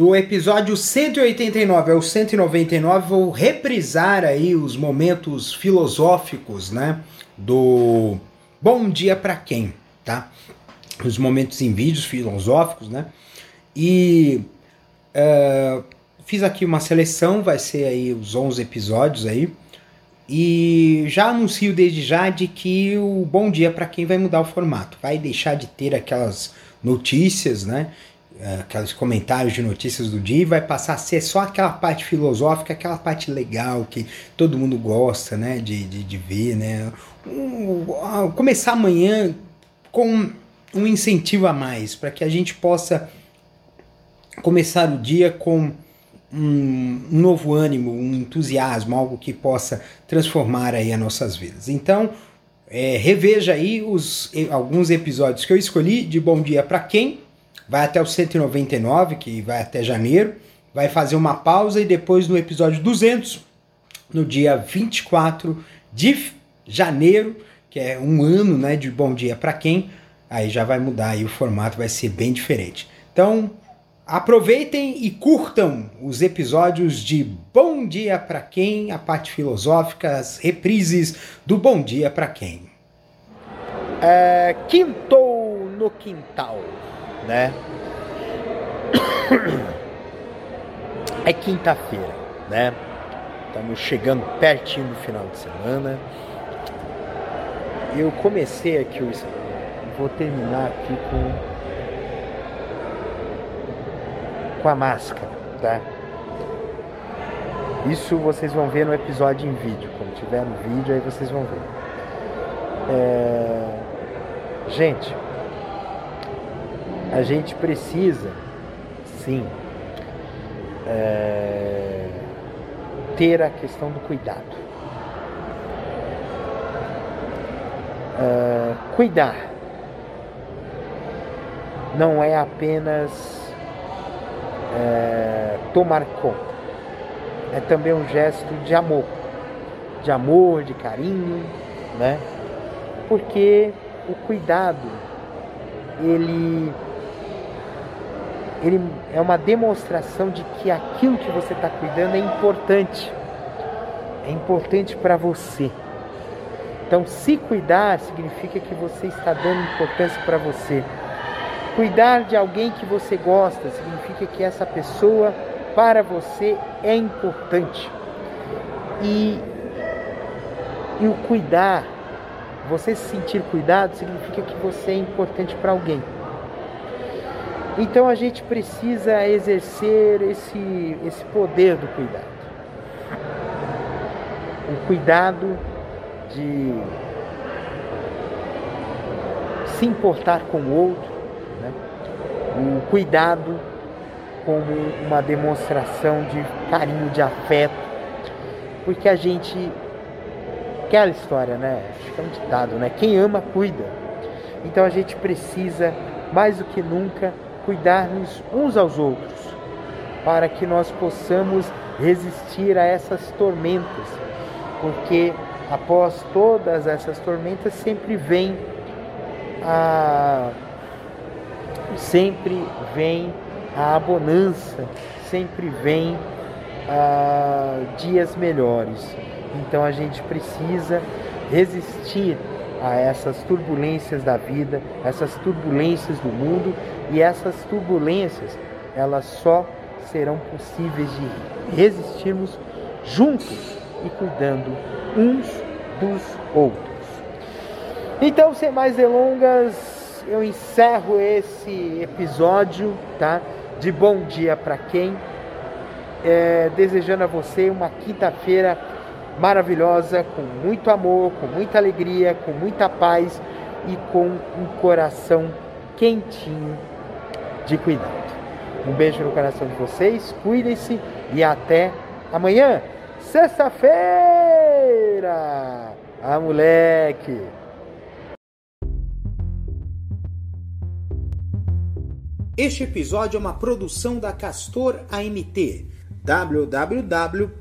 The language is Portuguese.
Do episódio 189 ao 199, vou reprisar aí os momentos filosóficos, né? Do Bom Dia para Quem, tá? Os momentos em vídeos filosóficos, né? E uh, fiz aqui uma seleção, vai ser aí os 11 episódios aí. E já anuncio desde já de que o Bom Dia para quem vai mudar o formato. Vai deixar de ter aquelas notícias, né? Aqueles comentários de notícias do dia e vai passar a ser só aquela parte filosófica, aquela parte legal que todo mundo gosta, né? De, de, de ver, né? Um, começar amanhã com um incentivo a mais para que a gente possa começar o dia com um novo ânimo, um entusiasmo, algo que possa transformar aí as nossas vidas. Então, é, reveja aí os, alguns episódios que eu escolhi de Bom Dia para Quem, vai até o 199, que vai até janeiro, vai fazer uma pausa e depois no episódio 200, no dia 24 de janeiro, que é um ano né, de Bom Dia para Quem, aí já vai mudar e o formato vai ser bem diferente. Então, Aproveitem e curtam os episódios de Bom Dia para Quem, a parte filosófica, as reprises do Bom Dia para Quem. É, quintou no quintal, né? É quinta-feira, né? Estamos chegando pertinho do final de semana. Eu comecei aqui o. Vou terminar aqui com com a máscara, tá? Isso vocês vão ver no episódio em vídeo. Quando tiver no vídeo, aí vocês vão ver. É... Gente, a gente precisa, sim, é... ter a questão do cuidado. É... Cuidar não é apenas é, tomar conta. É também um gesto de amor, de amor, de carinho, né? Porque o cuidado, ele, ele é uma demonstração de que aquilo que você está cuidando é importante, é importante para você. Então, se cuidar significa que você está dando importância para você. Cuidar de alguém que você gosta significa que essa pessoa para você é importante. E, e o cuidar, você se sentir cuidado, significa que você é importante para alguém. Então a gente precisa exercer esse, esse poder do cuidado. O cuidado de se importar com o outro, o cuidado como uma demonstração de carinho, de afeto, porque a gente aquela história, né? Acho que é um ditado, né? Quem ama cuida. Então a gente precisa mais do que nunca cuidar-nos uns aos outros, para que nós possamos resistir a essas tormentas, porque após todas essas tormentas sempre vem a sempre vem a bonança, sempre vem a dias melhores. Então a gente precisa resistir a essas turbulências da vida, essas turbulências do mundo e essas turbulências elas só serão possíveis de resistirmos juntos e cuidando uns dos outros. Então, sem mais delongas, eu encerro esse episódio, tá? De bom dia para quem. É, desejando a você uma quinta-feira maravilhosa, com muito amor, com muita alegria, com muita paz e com um coração quentinho de cuidado. Um beijo no coração de vocês, cuidem-se e até amanhã, sexta-feira! Ah, moleque! Este episódio é uma produção da Castor AMT